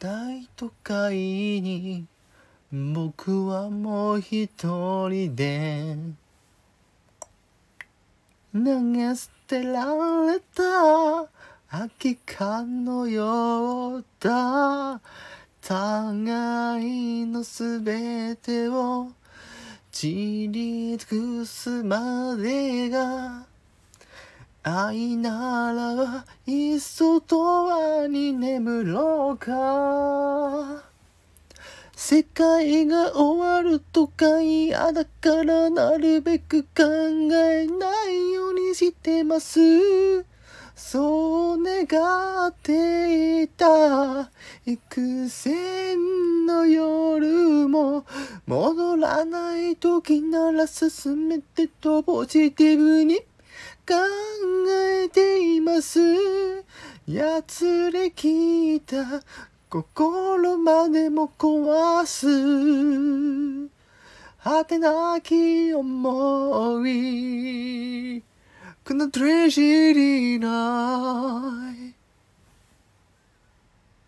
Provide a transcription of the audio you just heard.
大都会に僕はもう一人で投げ捨てられた空き缶のようだ。互いのすべてを散り尽くすまでが愛ならいっそとわに眠ろうか。世界が終わるとか嫌だからなるべく考えないようにしてます。そう願っていた幾千の夜も戻らない時なら進めてとポジティブに。考えています。やつれきた心までも壊す。果てなき思い。このトレジリーない